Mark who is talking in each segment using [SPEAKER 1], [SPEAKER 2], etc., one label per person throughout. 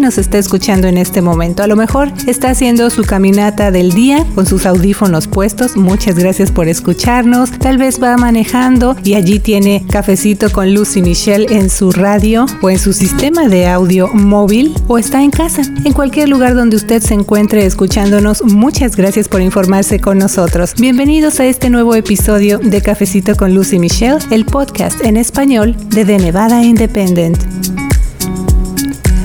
[SPEAKER 1] nos está escuchando en este momento. A lo mejor está haciendo su caminata del día con sus audífonos puestos. Muchas gracias por escucharnos. Tal vez va manejando y allí tiene cafecito con Lucy Michelle en su radio o en su sistema de audio móvil o está en casa. En cualquier lugar donde usted se encuentre escuchándonos, muchas gracias por informarse con nosotros. Bienvenidos a este nuevo episodio de Cafecito con Lucy Michelle, el podcast en español de The Nevada Independent.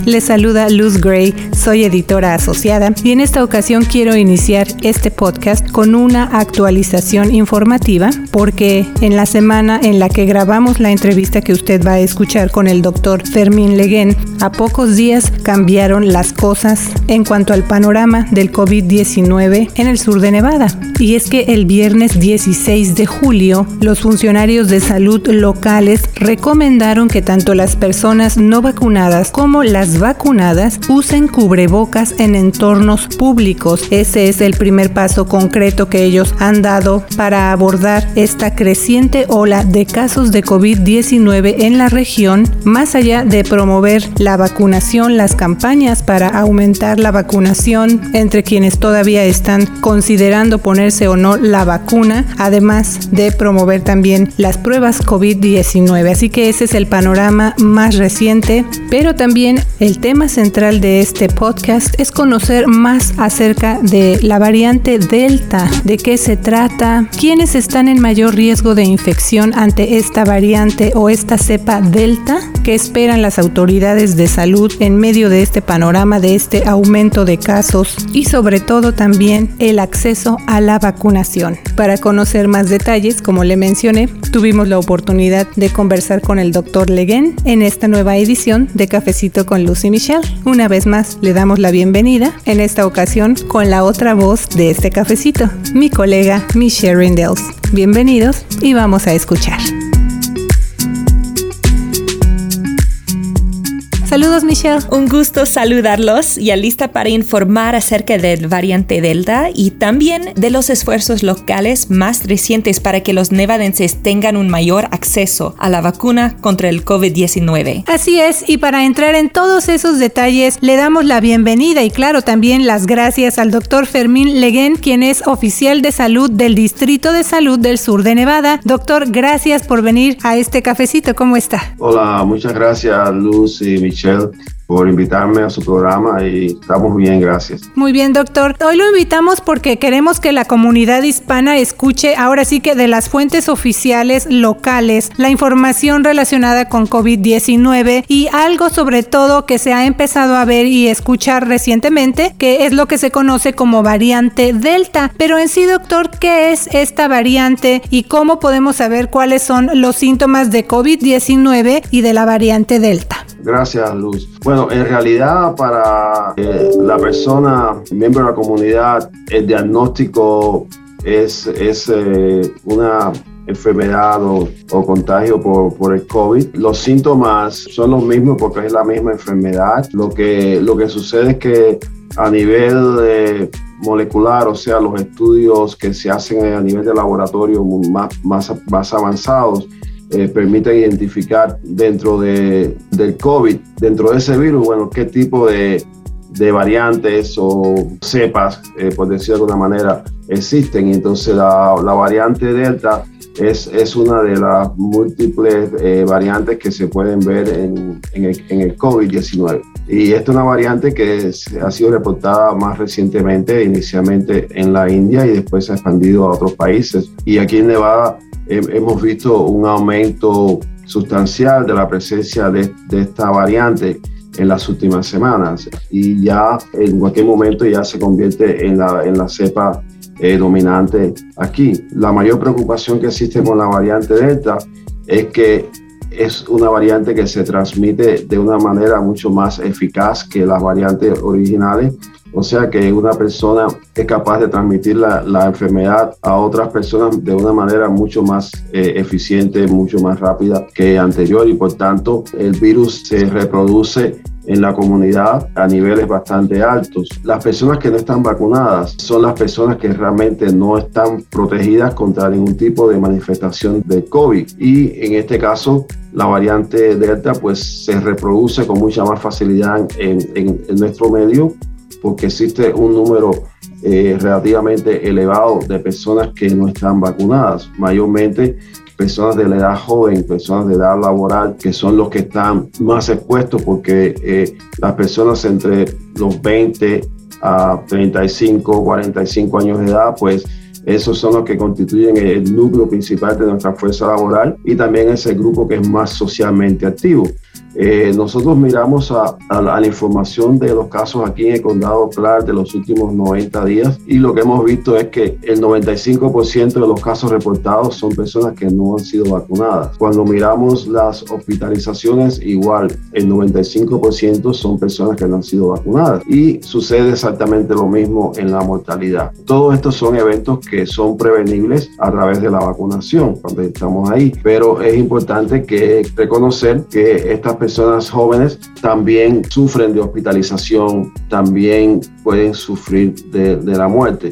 [SPEAKER 1] Les saluda Luz Gray, soy editora asociada y en esta ocasión quiero iniciar este podcast con una actualización informativa porque en la semana en la que grabamos la entrevista que usted va a escuchar con el doctor Fermín Leguén, a pocos días cambiaron las cosas en cuanto al panorama del COVID-19 en el sur de Nevada. Y es que el viernes 16 de julio, los funcionarios de salud locales recomendaron que tanto las personas no vacunadas como las vacunadas usen cubrebocas en entornos públicos. Ese es el primer paso concreto que ellos han dado para abordar esta creciente ola de casos de COVID-19 en la región, más allá de promover la vacunación, las campañas para aumentar la vacunación entre quienes todavía están considerando ponerse o no la vacuna, además de promover también las pruebas COVID-19. Así que ese es el panorama más reciente, pero también el tema central de este podcast es conocer más acerca de la variante Delta, de qué se trata, quiénes están en mayor riesgo de infección ante esta variante o esta cepa Delta, qué esperan las autoridades de salud en medio de este panorama, de este aumento de casos y sobre todo también el acceso a la vacunación. Para conocer más detalles, como le mencioné, tuvimos la oportunidad de conversar con el doctor Leguen en esta nueva edición de Cafecito con Luz y Michelle. Una vez más le damos la bienvenida, en esta ocasión con la otra voz de este cafecito, mi colega Michelle Rindels. Bienvenidos y vamos a escuchar. Saludos, Michelle.
[SPEAKER 2] Un gusto saludarlos y lista para informar acerca del variante Delta y también de los esfuerzos locales más recientes para que los nevadenses tengan un mayor acceso a la vacuna contra el COVID-19.
[SPEAKER 1] Así es, y para entrar en todos esos detalles, le damos la bienvenida y claro, también las gracias al doctor Fermín Leguén, quien es oficial de salud del Distrito de Salud del Sur de Nevada. Doctor, gracias por venir a este cafecito. ¿Cómo está?
[SPEAKER 3] Hola, muchas gracias, Luz y Michelle por invitarme a su programa y estamos bien, gracias.
[SPEAKER 1] Muy bien, doctor. Hoy lo invitamos porque queremos que la comunidad hispana escuche ahora sí que de las fuentes oficiales locales la información relacionada con COVID-19 y algo sobre todo que se ha empezado a ver y escuchar recientemente, que es lo que se conoce como variante Delta. Pero en sí, doctor, ¿qué es esta variante y cómo podemos saber cuáles son los síntomas de COVID-19 y de la variante Delta?
[SPEAKER 3] Gracias, Luz. Bueno, en realidad para eh, la persona, miembro de la comunidad, el diagnóstico es, es eh, una enfermedad o, contagio por, por, el COVID. Los síntomas son los mismos porque es la misma enfermedad. Lo que, lo que sucede es que a nivel molecular, o sea, los estudios que se hacen a nivel de laboratorio más, más, más avanzados, eh, permiten identificar dentro de, del COVID, dentro de ese virus, bueno, qué tipo de, de variantes o cepas, eh, por decirlo de alguna manera, existen. Y entonces la, la variante Delta es, es, una de las múltiples eh, variantes que se pueden ver en, en el, en el COVID-19. Y esta es una variante que ha sido reportada más recientemente, inicialmente en la India y después se ha expandido a otros países. Y aquí en Nevada hemos visto un aumento sustancial de la presencia de, esta variante en las últimas semanas y ya en cualquier momento ya se convierte en la, en la cepa eh, dominante aquí. La mayor preocupación que existe con la variante Delta es que es una variante que se transmite de una manera mucho más eficaz que las variantes originales. O sea que una persona es capaz de transmitir la, la enfermedad a otras personas de una manera mucho más eh, eficiente, mucho más rápida que anterior. Y por tanto el virus se reproduce en la comunidad a niveles bastante altos. Las personas que no están vacunadas son las personas que realmente no están protegidas contra ningún tipo de manifestación de COVID. Y en este caso la variante Delta pues se reproduce con mucha más facilidad en, en, nuestro medio porque existe un número eh, relativamente elevado de personas que no están vacunadas, mayormente personas de la edad joven, personas de edad laboral, que son los que están más expuestos porque eh, las personas entre los 20 a 35, 45 años de edad, pues esos son los que constituyen el núcleo principal de nuestra fuerza laboral y también es el grupo que es más socialmente activo. Eh, nosotros miramos a, la información de los casos aquí en el condado Clark de los últimos 90 días y lo que hemos visto es que el 95% de los casos reportados son personas que no han sido vacunadas. Cuando miramos las hospitalizaciones, igual el 95% son personas que no han sido vacunadas y sucede exactamente lo mismo en la mortalidad. Todos estos son eventos que son prevenibles a través de la vacunación cuando estamos ahí, pero es importante que reconocer que estas personas jóvenes también sufren de hospitalización, también pueden sufrir de, la muerte.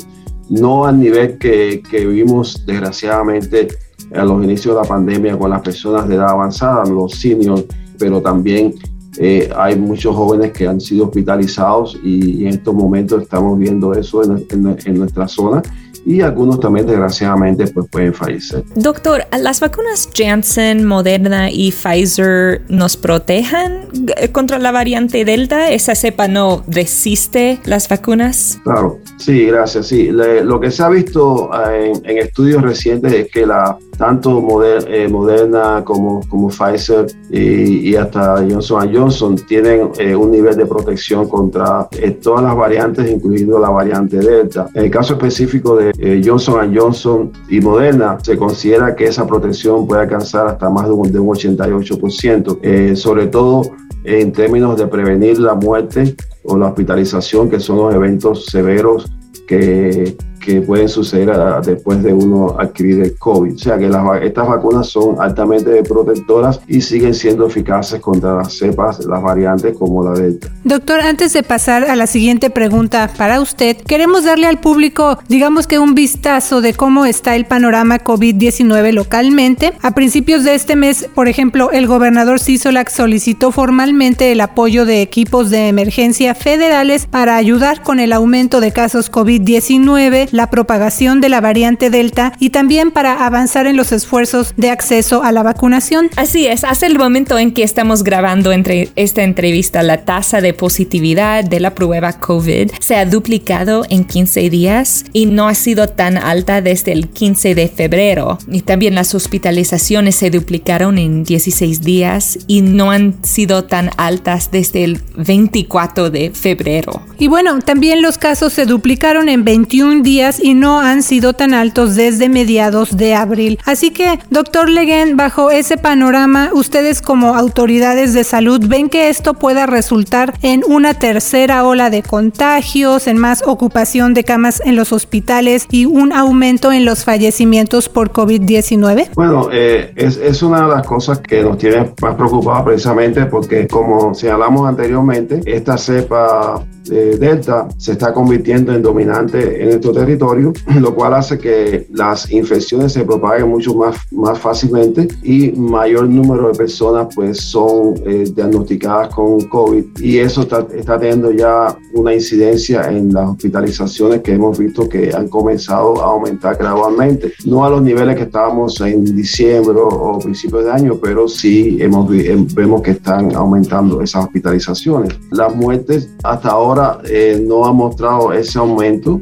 [SPEAKER 3] No al nivel que, que vimos desgraciadamente a los inicios de la pandemia con las personas de edad avanzada, los seniors, pero también eh, hay muchos jóvenes que han sido hospitalizados y, en estos momentos estamos viendo eso en, en nuestra zona y algunos también desgraciadamente pues pueden fallecer.
[SPEAKER 2] Doctor, ¿las vacunas Janssen, Moderna y Pfizer nos protejan eh, contra la variante Delta? ¿Esa cepa no resiste las vacunas?
[SPEAKER 3] Claro, sí, gracias. Sí, lo que se ha visto eh, en, estudios recientes es que la tanto eh, Moderna como, como Pfizer y, hasta Johnson Johnson tienen un nivel de protección contra todas las variantes, incluyendo la variante Delta. En el caso específico de eh, Johnson Johnson y Moderna, se considera que esa protección puede alcanzar hasta más de un, de un 88%, eh, sobre todo en términos de prevenir la muerte o la hospitalización, que son los eventos severos que que pueden suceder después de uno adquirir el COVID. O sea que las, estas vacunas son altamente protectoras y siguen siendo eficaces contra las cepas, las variantes como la Delta.
[SPEAKER 1] Doctor, antes de pasar a la siguiente pregunta para usted, queremos darle al público, digamos que un vistazo de cómo está el panorama COVID-19 localmente. A principios de este mes, por ejemplo, el gobernador Sisolak solicitó formalmente el apoyo de equipos de emergencia federales para ayudar con el aumento de casos COVID-19 la propagación de la variante Delta y también para avanzar en los esfuerzos de acceso a la vacunación.
[SPEAKER 2] Así es, hasta el momento en que estamos grabando entre esta entrevista, la tasa de positividad de la prueba COVID se ha duplicado en 15 días y no ha sido tan alta desde el 15 de febrero. Y también las hospitalizaciones se duplicaron en 16 días y no han sido tan altas desde el 24 de febrero.
[SPEAKER 1] Y bueno, también los casos se duplicaron en 21 días y no han sido tan altos desde mediados de abril. Así que, doctor Leguen, bajo ese panorama, ustedes como autoridades de salud ven que esto pueda resultar en una tercera ola de contagios, en más ocupación de camas en los hospitales y un aumento en los fallecimientos por COVID-19?
[SPEAKER 3] Bueno, eh, es, es, una de las cosas que nos tiene más preocupados precisamente porque, como señalamos anteriormente, esta cepa Delta se está convirtiendo en dominante en nuestro territorio, lo cual hace que las infecciones se propaguen mucho más, más fácilmente y mayor número de personas pues son eh, diagnosticadas con COVID y eso está, está teniendo ya una incidencia en las hospitalizaciones que hemos visto que han comenzado a aumentar gradualmente. No a los niveles que estábamos en diciembre o principios de año, pero sí hemos, vemos que están aumentando esas hospitalizaciones. Las muertes hasta ahora eh, no ha mostrado ese aumento,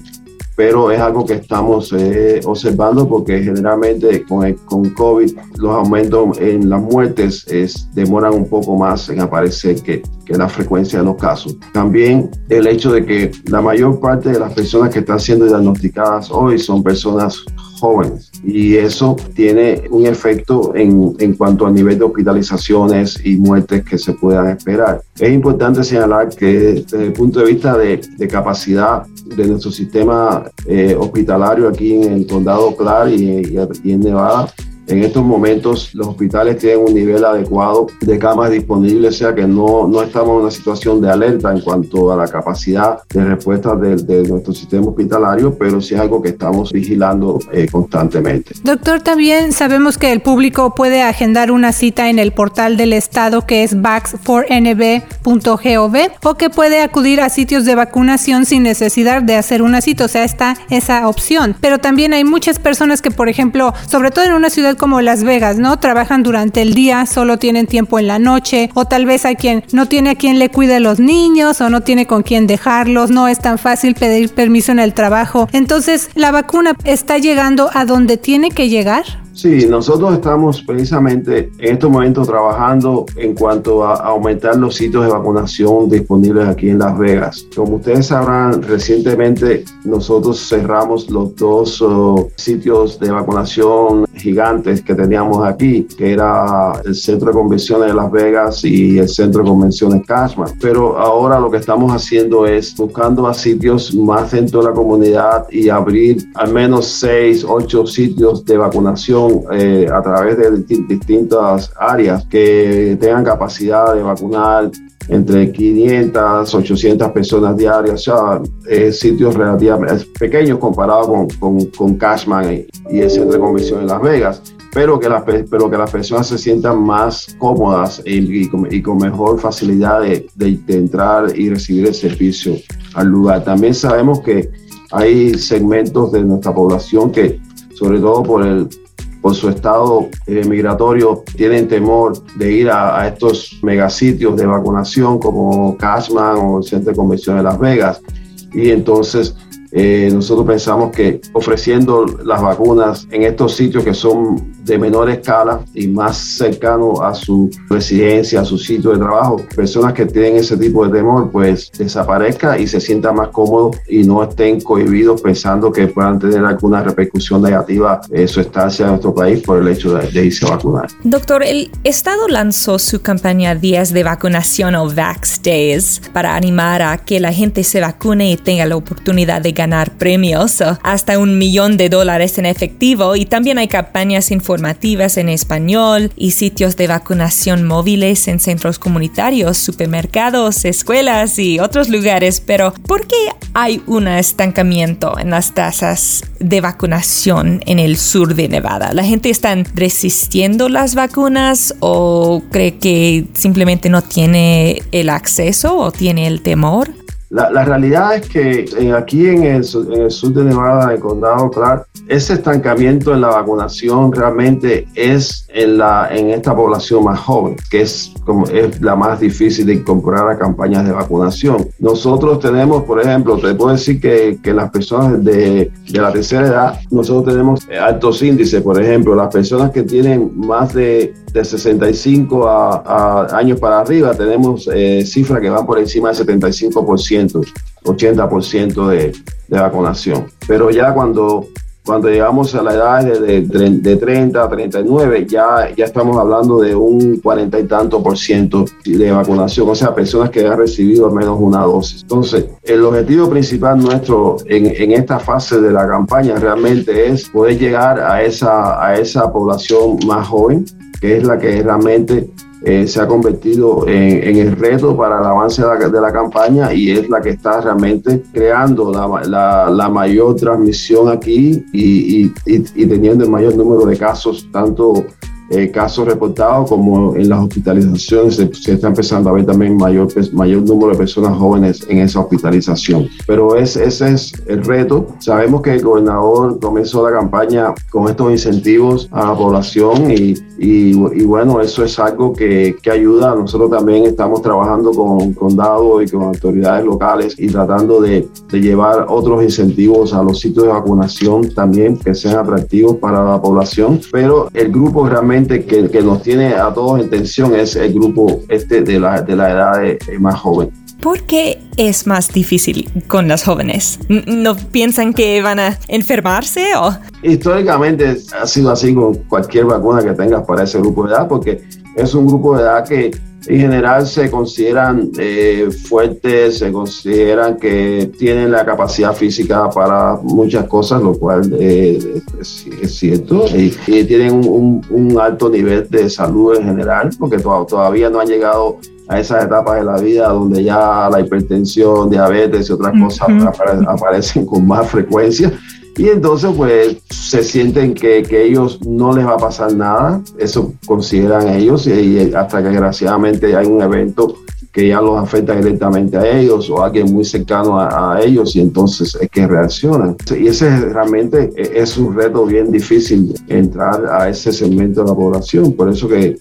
[SPEAKER 3] pero es algo que estamos eh, observando porque generalmente con, con COVID los aumentos en las muertes es, demoran un poco más en aparecer que, que la frecuencia de los casos. También el hecho de que la mayor parte de las personas que están siendo diagnosticadas hoy son personas jóvenes y eso tiene un efecto en, en, cuanto a nivel de hospitalizaciones y muertes que se puedan esperar. Es importante señalar que desde el punto de vista de, de capacidad de nuestro sistema eh, hospitalario aquí en el condado Clark y, y en Nevada, en estos momentos los hospitales tienen un nivel adecuado de camas disponibles, o sea que no, no estamos en una situación de alerta en cuanto a la capacidad de respuesta de, nuestro sistema hospitalario, pero sí es algo que estamos vigilando eh, constantemente.
[SPEAKER 1] Doctor, también sabemos que el público puede agendar una cita en el portal del Estado que es vax4nb.gov o que puede acudir a sitios de vacunación sin necesidad de hacer una cita, o sea, está esa opción. Pero también hay muchas personas que, por ejemplo, sobre todo en una ciudad como Las Vegas, ¿no? Trabajan durante el día, solo tienen tiempo en la noche, o tal vez hay quien no tiene a quien le cuide a los niños o no tiene con quién dejarlos, no es tan fácil pedir permiso en el trabajo. Entonces, ¿la vacuna está llegando a donde tiene que llegar?
[SPEAKER 3] Sí, nosotros estamos precisamente en estos momentos trabajando en cuanto a aumentar los sitios de vacunación disponibles aquí en Las Vegas. Como ustedes sabrán, recientemente nosotros cerramos los dos uh, sitios de vacunación gigantes que teníamos aquí, que era el Centro de Convenciones de Las Vegas y el Centro de Convenciones Cashman. Pero ahora lo que estamos haciendo es buscando a sitios más dentro de la comunidad y abrir al menos seis, ocho sitios de vacunación eh, a través de distintas áreas que tengan capacidad de vacunar entre 500, 800 personas diarias, o sea, sitios relativamente pequeños comparados con, con, con Cashman y, el Centro de Convención en Las Vegas pero que, las, pero que las personas se sientan más cómodas y, con, mejor facilidad de, de, entrar y recibir el servicio al lugar. También sabemos que hay segmentos de nuestra población que, sobre todo por el por su estado eh, migratorio tienen temor de ir a, estos megasitios de vacunación como Cashman o el Centro de Convención de Las Vegas. Y entonces eh, nosotros pensamos que ofreciendo las vacunas en estos sitios que son de menor escala y más cercano a su residencia, a su sitio de trabajo, personas que tienen ese tipo de temor, pues desaparezca y se sientan más cómodos y no estén cohibidos pensando que puedan tener alguna repercusión negativa en su estancia en nuestro país por el hecho de, irse a vacunar.
[SPEAKER 2] Doctor, el Estado lanzó su campaña Días de Vacunación o Vax Days para animar a que la gente se vacune y tenga la oportunidad de ganar premios, hasta un millón de dólares en efectivo y también hay campañas informativas en español y sitios de vacunación móviles en centros comunitarios, supermercados, escuelas y otros lugares. Pero, ¿por qué hay un estancamiento en las tasas de vacunación en el sur de Nevada? ¿La gente está resistiendo las vacunas o cree que simplemente no tiene el acceso o tiene el temor?
[SPEAKER 3] La, realidad es que aquí en el, en el, sur de Nevada, en el condado Clark, ese estancamiento en la vacunación realmente es en, la, en esta población más joven, que es, como, es la más difícil de incorporar a campañas de vacunación. Nosotros tenemos, por ejemplo, te puedo decir que, que las personas de, de, la tercera edad, nosotros tenemos altos índices, por ejemplo, las personas que tienen más de, de 65 a, a años para arriba, tenemos eh, cifras que van por encima del 75%. 80% de, de vacunación. Pero ya cuando cuando llegamos a la edad de, de, 30 a 39, ya, ya estamos hablando de un 40 y tanto por ciento de vacunación, o sea, personas que han recibido al menos una dosis. Entonces, el objetivo principal nuestro en, en esta fase de la campaña realmente es poder llegar a esa, a esa población más joven, que es la que realmente eh, se ha convertido en, el reto para el avance de la, campaña y es la que está realmente creando la, mayor transmisión aquí y, y, teniendo el mayor número de casos, tanto eh, casos reportados como en las hospitalizaciones se, está empezando a ver también mayor, mayor número de personas jóvenes en esa hospitalización. Pero es, ese es el reto. Sabemos que el gobernador comenzó la campaña con estos incentivos a la población y, y, bueno, eso es algo que, que, ayuda. Nosotros también estamos trabajando con condados y con autoridades locales y tratando de, de llevar otros incentivos a los sitios de vacunación también que sean atractivos para la población. Pero el grupo realmente que, que, nos tiene a todos en tensión es el grupo este de la, de la edad más joven.
[SPEAKER 2] ¿Por qué es más difícil con las jóvenes? ¿No piensan que van a enfermarse o...?
[SPEAKER 3] Históricamente ha sido así con cualquier vacuna que tengas para ese grupo de edad porque es un grupo de edad que en general se consideran eh, fuertes, se consideran que tienen la capacidad física para muchas cosas, lo cual eh, es, cierto, y, tienen un, alto nivel de salud en general, porque todavía no han llegado a esas etapas de la vida donde ya la hipertensión, diabetes y otras cosas aparecen con más frecuencia. Y entonces pues se sienten que, que, ellos no les va a pasar nada, eso consideran ellos, y, hasta que desgraciadamente hay un evento que ya los afecta directamente a ellos o a alguien muy cercano a, ellos y entonces es que reaccionan. Y ese realmente e, es un reto bien difícil entrar a ese segmento de la población. Por eso que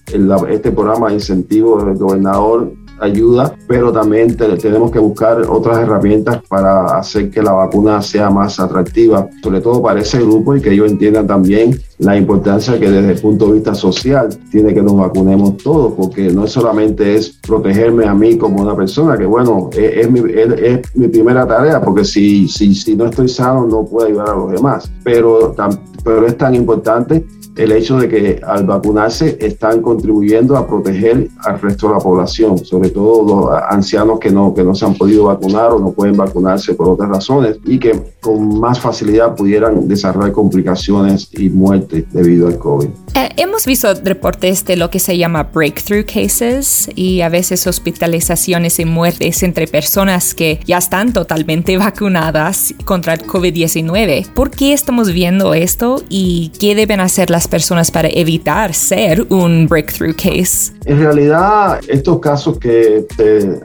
[SPEAKER 3] este programa de incentivo del gobernador ayuda, pero también tenemos que buscar otras herramientas para hacer que la vacuna sea más atractiva, sobre todo para ese grupo y que ellos entiendan también la importancia que desde el punto de vista social tiene que nos vacunemos todos, porque no solamente es protegerme a mí como una persona, que bueno, es, mi, es, mi, primera tarea, porque si, si, si no estoy sano no puedo ayudar a los demás, pero, pero es tan importante el hecho de que al vacunarse están contribuyendo a proteger al resto de la población, sobre todo los ancianos que no, que no se han podido vacunar o no pueden vacunarse por otras razones y que con más facilidad pudieran desarrollar complicaciones y muerte debido al COVID.
[SPEAKER 2] Eh, hemos visto reportes de lo que se llama breakthrough cases y a veces hospitalizaciones y muertes entre personas que ya están totalmente vacunadas contra el COVID-19. ¿Por qué estamos viendo esto y qué deben hacer las personas para evitar ser un breakthrough case?
[SPEAKER 3] En realidad, estos casos que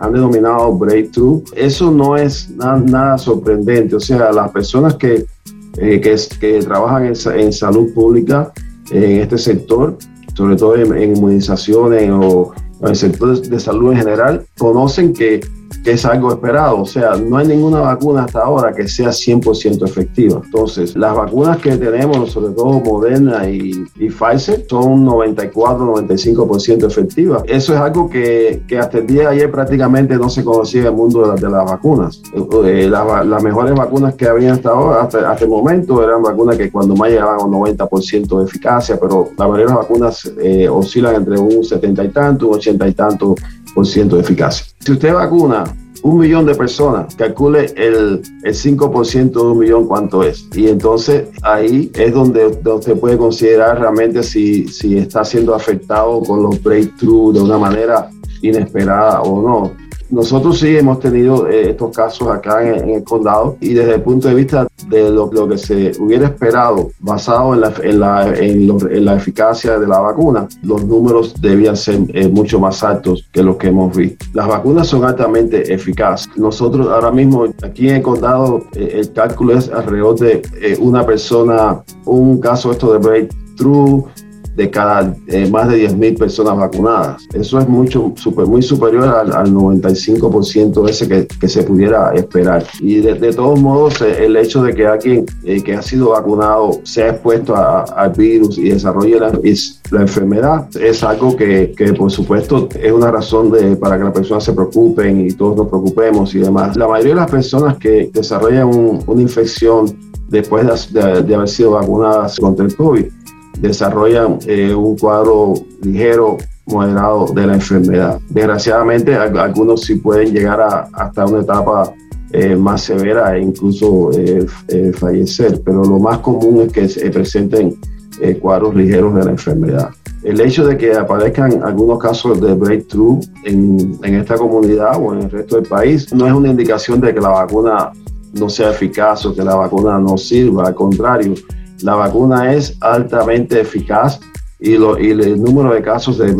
[SPEAKER 3] han denominado breakthrough, eso no es nada, sorprendente. O sea, las personas que, eh, que, trabajan en, salud pública, en este sector, sobre todo en, en inmunizaciones o en el sector de salud en general, conocen que que es algo esperado. O sea, no hay ninguna vacuna hasta ahora que sea 100% efectiva. Entonces, las vacunas que tenemos, sobre todo Moderna y, y Pfizer, son 94-95% efectivas. Eso es algo que, que, hasta el día de ayer prácticamente no se conocía en el mundo de, las vacunas. Eh, las mejores vacunas que había hasta ahora, hasta, hasta, el momento, eran vacunas que cuando más llegaban a un 90% de eficacia, pero la mayoría de las vacunas eh, oscilan entre un 70 y tanto, un 80 y tanto de eficacia. Si usted vacuna un millón de personas, calcule el, el 5% de un millón cuánto es. Y entonces ahí es donde, usted puede considerar realmente si, si está siendo afectado con los breakthroughs de una manera inesperada o no. Nosotros sí hemos tenido eh, estos casos acá en, el condado y desde el punto de vista de lo, que se hubiera esperado basado en la, en, la, en, la, eficacia de la vacuna, los números debían ser eh, mucho más altos que los que hemos visto. Las vacunas son altamente eficaces. Nosotros ahora mismo aquí en el condado eh, el cálculo es alrededor de una persona, un caso esto de breakthrough de cada eh, más de 10.000 personas vacunadas. Eso es mucho, super, muy superior al, al 95% ese que, que, se pudiera esperar. Y de, de todos modos, eh, el hecho de que alguien eh, que ha sido vacunado sea expuesto al virus y desarrolle la, la enfermedad es algo que, que, por supuesto, es una razón de, para que las personas se preocupen y todos nos preocupemos y demás. La mayoría de las personas que desarrollan una infección después de, de haber sido vacunadas contra el COVID desarrollan eh, un cuadro ligero, moderado de la enfermedad. Desgraciadamente, algunos sí pueden llegar a, hasta una etapa eh, más severa e incluso eh, fallecer, pero lo más común es que se presenten cuadros ligeros de la enfermedad. El hecho de que aparezcan algunos casos de breakthrough en, en esta comunidad o en el resto del país no es una indicación de que la vacuna no sea eficaz o que la vacuna no sirva, al contrario, la vacuna es altamente eficaz y, lo, y el número de casos de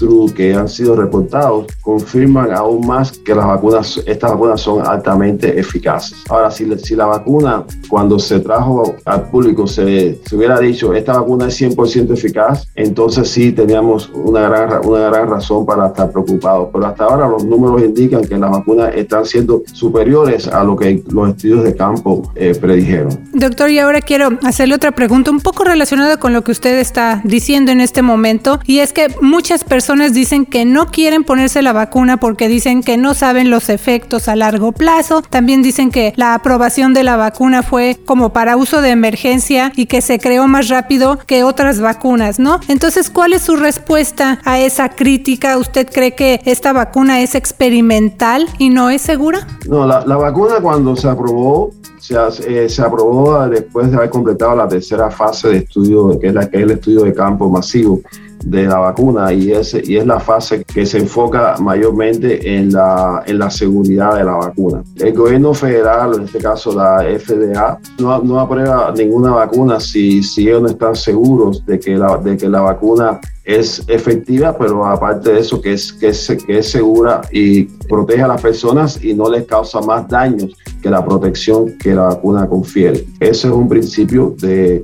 [SPEAKER 3] breakthrough que han sido reportados confirman aún más que las vacunas, estas vacunas son altamente eficaces. Ahora, si, si la vacuna cuando se trajo al público se, se hubiera dicho esta vacuna es 100% eficaz, entonces sí teníamos una gran, una gran razón para estar preocupados. Pero hasta ahora los números indican que las vacunas están siendo superiores a lo que los estudios de campo eh, predijeron.
[SPEAKER 1] Doctor, y ahora quiero hacerle otra pregunta un poco relacionada con lo que usted está diciendo en este momento y es que muchas personas personas dicen que no quieren ponerse la vacuna porque dicen que no saben los efectos a largo plazo. También dicen que la aprobación de la vacuna fue como para uso de emergencia y que se creó más rápido que otras vacunas, ¿no? Entonces, ¿cuál es su respuesta a esa crítica? ¿Usted cree que esta vacuna es experimental y no es segura?
[SPEAKER 3] No, la, vacuna cuando se aprobó se, eh, se, aprobó después de haber completado la tercera fase de estudio, que es, la, que es el estudio de campo masivo de la vacuna y es, y es la fase que se enfoca mayormente en la, en la seguridad de la vacuna. El gobierno federal, en este caso la FDA, no, no aprueba ninguna vacuna si, si ellos no están seguros de que la, de que la vacuna es efectiva, pero aparte de eso, que es, que es, que es segura y protege a las personas y no les causa más daños que la protección que la vacuna confiere. Ese es un principio de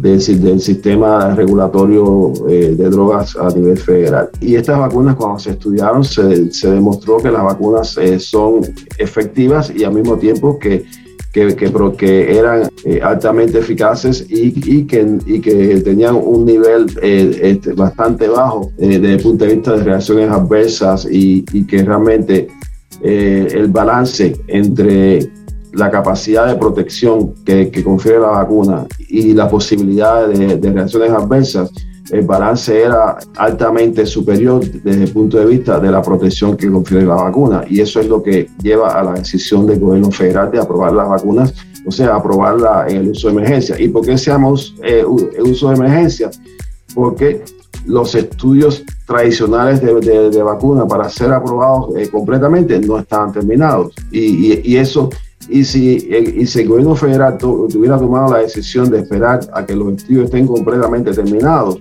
[SPEAKER 3] del, sistema regulatorio eh, de drogas a nivel federal. Y estas vacunas cuando se estudiaron se, demostró que las vacunas eh, son efectivas y al mismo tiempo que que, que, eran eh, altamente eficaces y, y, que, y, que, tenían un nivel este, bastante bajo desde el punto de vista de reacciones adversas y, y que realmente el balance entre la capacidad de protección que, confiere la vacuna y la posibilidad de, reacciones adversas, el balance era altamente superior desde el punto de vista de la protección que confiere la vacuna. Y eso es lo que lleva a la decisión del gobierno federal de aprobar las vacunas, o sea, aprobarla en el uso de emergencia. ¿Y por qué se llama eh, uso de emergencia? Porque los estudios tradicionales de, vacuna para ser aprobados eh, completamente no estaban terminados. Y eso y si, y si el gobierno federal hubiera tomado la decisión de esperar a que los estudios estén completamente terminados,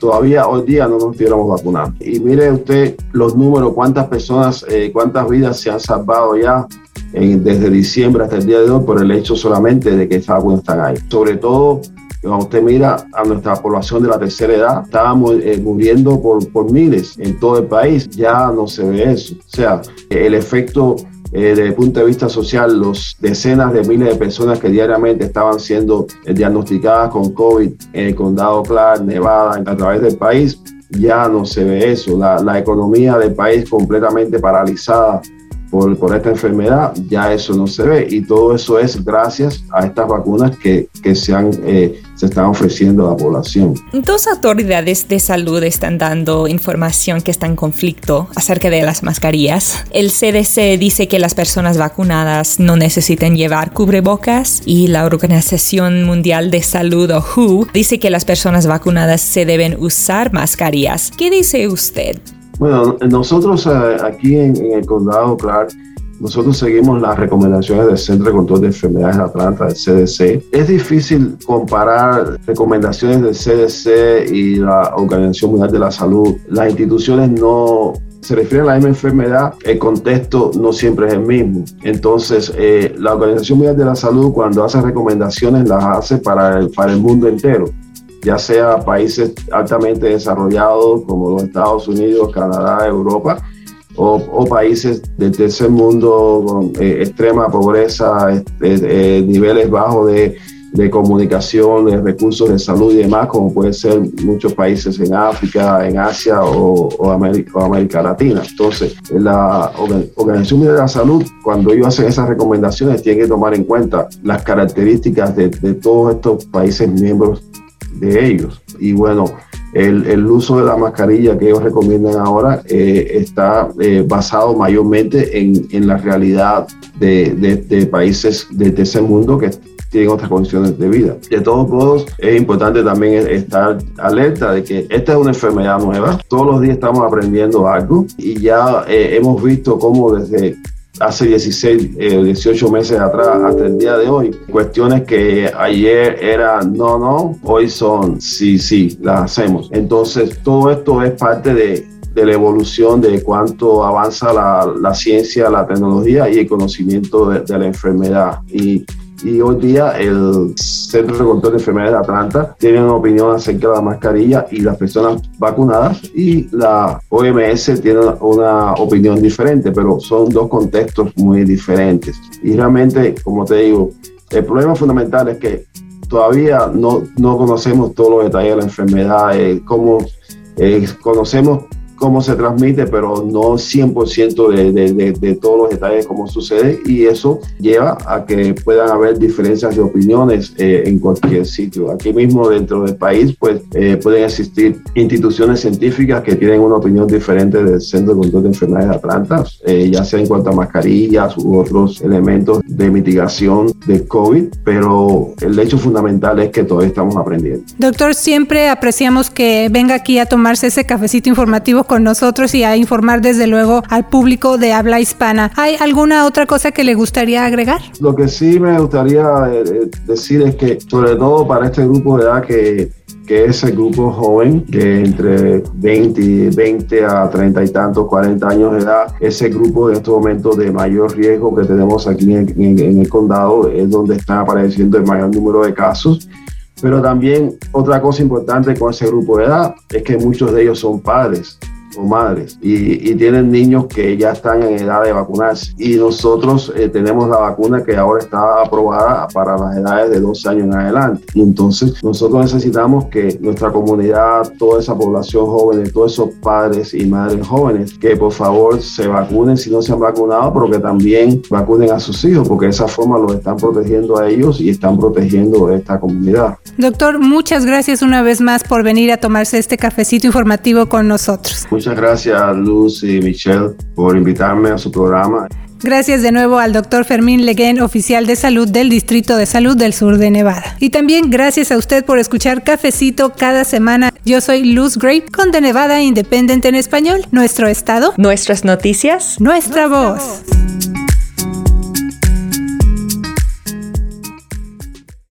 [SPEAKER 3] todavía hoy día no nos estuviéramos vacunando. Y mire usted los números, cuántas personas, eh, cuántas vidas se han salvado ya desde diciembre hasta el día de hoy por el hecho solamente de que estas vacunas están ahí. Sobre todo, cuando usted mira a nuestra población de la tercera edad, estábamos eh, muriendo por, por miles en todo el país, ya no se ve eso. O sea, el efecto eh, desde el punto de vista social, los decenas de miles de personas que diariamente estaban siendo eh, diagnosticadas con COVID en el condado Clark, Nevada, a través del país, ya no se ve eso. La, economía del país completamente paralizada por, por, esta enfermedad, ya eso no se ve. Y todo eso es gracias a estas vacunas que, que se, han, eh, se están ofreciendo a la población.
[SPEAKER 2] Dos autoridades de salud están dando información que está en conflicto acerca de las mascarillas. El CDC dice que las personas vacunadas no necesitan llevar cubrebocas y la Organización Mundial de Salud o WHO dice que las personas vacunadas se deben usar mascarillas. ¿Qué dice usted?
[SPEAKER 3] Bueno, nosotros eh, aquí en, el condado Clark, nosotros seguimos las recomendaciones del Centro de Control de Enfermedades de Atlanta, del CDC. Es difícil comparar recomendaciones del CDC y la Organización Mundial de la Salud. Las instituciones no se refieren a la misma enfermedad, el contexto no siempre es el mismo. Entonces, eh, la Organización Mundial de la Salud cuando hace recomendaciones las hace para para el mundo entero ya sea países altamente desarrollados como los Estados Unidos, Canadá, Europa, o, países del tercer mundo con eh, extrema pobreza, este, eh, niveles bajos de, comunicación, de recursos de salud y demás, como pueden ser muchos países en África, en Asia o, América, América, Latina. Entonces, la Organización Mundial de la Salud, cuando ellos hacen esas recomendaciones, tienen que tomar en cuenta las características de, de todos estos países miembros de ellos. Y bueno, el, el, uso de la mascarilla que ellos recomiendan ahora eh, está eh, basado mayormente en, en la realidad de, de, países de tercer mundo que tienen otras condiciones de vida. De todos modos, es importante también estar alerta de que esta es una enfermedad nueva. Todos los días estamos aprendiendo algo y ya eh, hemos visto cómo desde hace 16, 18 eh, meses atrás hasta el día de hoy. Cuestiones que ayer eran no, no, hoy son sí, sí, las hacemos. Entonces, todo esto es parte de, de la evolución de cuánto avanza la, la, ciencia, la tecnología y el conocimiento de, la enfermedad. Y hoy día el Centro de Control de Enfermedades de Atlanta tiene una opinión acerca de la mascarilla y las personas vacunadas y la OMS tiene una opinión diferente, pero son dos contextos muy diferentes. Y realmente, como te digo, el problema fundamental es que todavía no, no conocemos todos los detalles de la enfermedad, eh, como eh, conocemos cómo se transmite, pero no 100% de, de, todos los detalles cómo sucede y eso lleva a que puedan haber diferencias de opiniones eh, en cualquier sitio. Aquí mismo dentro del país pues eh, pueden existir instituciones científicas que tienen una opinión diferente del Centro de Control de Enfermedades de Atlanta, eh, ya sea en cuanto a mascarillas u otros elementos de mitigación de COVID, pero el hecho fundamental es que todavía estamos aprendiendo.
[SPEAKER 1] Doctor, siempre apreciamos que venga aquí a tomarse ese cafecito informativo con nosotros y a informar desde luego al público de habla hispana. ¿Hay alguna otra cosa que le gustaría agregar?
[SPEAKER 3] Lo que sí me gustaría eh, eh, decir es que sobre todo para este grupo de edad que que ese grupo joven, que entre 20, 20 a 30 y tantos, 40 años de edad, ese grupo en estos momentos de mayor riesgo que tenemos aquí en, en el condado es donde están apareciendo el mayor número de casos. Pero también otra cosa importante con ese grupo de edad es que muchos de ellos son padres o madres y, tienen niños que ya están en edad de vacunarse y nosotros eh, tenemos la vacuna que ahora está aprobada para las edades de 12 años en adelante y entonces nosotros necesitamos que nuestra comunidad, toda esa población joven, todos esos padres y madres jóvenes que por favor se vacunen si no se han vacunado pero que también vacunen a sus hijos porque de esa forma los están protegiendo a ellos y están protegiendo a esta comunidad.
[SPEAKER 1] Doctor, muchas gracias una vez más por venir a tomarse este cafecito informativo con nosotros.
[SPEAKER 3] Muchas gracias Luz y Michelle por invitarme a su programa.
[SPEAKER 1] Gracias de nuevo al doctor Fermín Leguén, oficial de salud del Distrito de Salud del Sur de Nevada. Y también gracias a usted por escuchar Cafecito cada semana. Yo soy Luz Grape con The Nevada Independent en español. Nuestro estado.
[SPEAKER 2] Nuestras noticias.
[SPEAKER 1] Nuestra, voz.